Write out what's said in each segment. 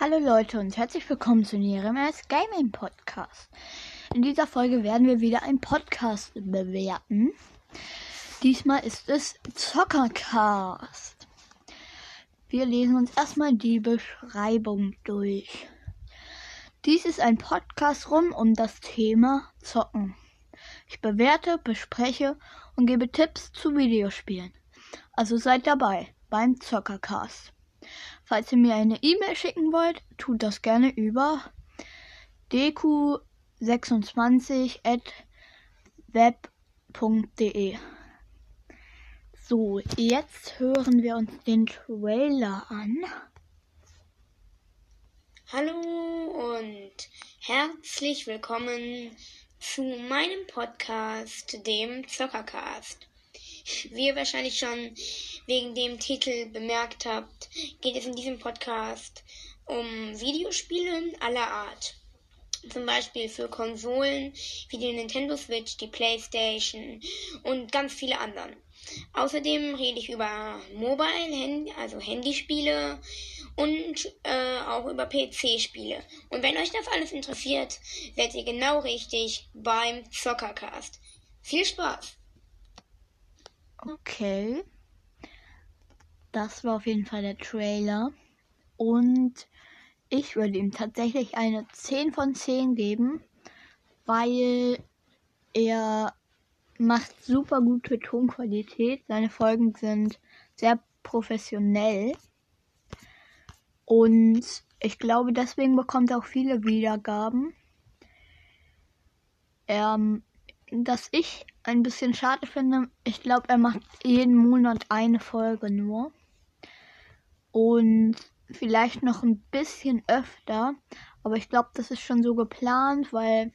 Hallo Leute und herzlich willkommen zu Neremes Gaming Podcast. In dieser Folge werden wir wieder einen Podcast bewerten. Diesmal ist es Zockercast. Wir lesen uns erstmal die Beschreibung durch. Dies ist ein Podcast rund um das Thema Zocken. Ich bewerte, bespreche und gebe Tipps zu Videospielen. Also seid dabei beim Zockercast. Falls ihr mir eine E-Mail schicken wollt, tut das gerne über dq26.web.de. So, jetzt hören wir uns den Trailer an. Hallo und herzlich willkommen zu meinem Podcast, dem Zockercast. Wie ihr wahrscheinlich schon wegen dem Titel bemerkt habt, geht es in diesem Podcast um Videospiele aller Art. Zum Beispiel für Konsolen wie die Nintendo Switch, die PlayStation und ganz viele anderen. Außerdem rede ich über Mobile, Handy, also Handyspiele und äh, auch über PC-Spiele. Und wenn euch das alles interessiert, werdet ihr genau richtig beim Zockercast. Viel Spaß! Okay. Das war auf jeden Fall der Trailer. Und ich würde ihm tatsächlich eine 10 von 10 geben, weil er macht super gute Tonqualität. Seine Folgen sind sehr professionell. Und ich glaube, deswegen bekommt er auch viele Wiedergaben. Ähm, dass ich ein bisschen schade finde, ich glaube, er macht jeden Monat eine Folge nur. Und vielleicht noch ein bisschen öfter. Aber ich glaube, das ist schon so geplant, weil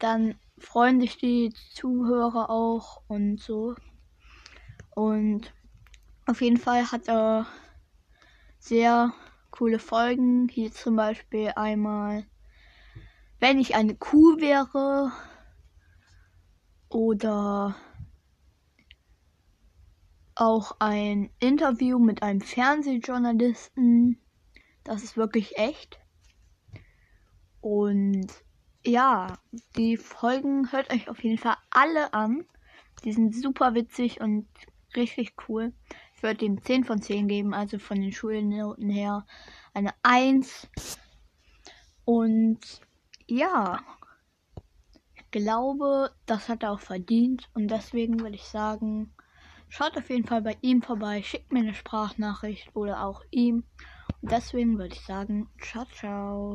dann freuen sich die Zuhörer auch und so. Und auf jeden Fall hat er sehr coole Folgen. Hier zum Beispiel einmal, wenn ich eine Kuh wäre, oder auch ein Interview mit einem Fernsehjournalisten. Das ist wirklich echt. Und ja, die Folgen hört euch auf jeden Fall alle an. Die sind super witzig und richtig cool. Ich würde ihm 10 von 10 geben, also von den Schulnoten her eine 1. Und ja, glaube, das hat er auch verdient. Und deswegen würde ich sagen, schaut auf jeden Fall bei ihm vorbei, schickt mir eine Sprachnachricht oder auch ihm. Und deswegen würde ich sagen, ciao, ciao.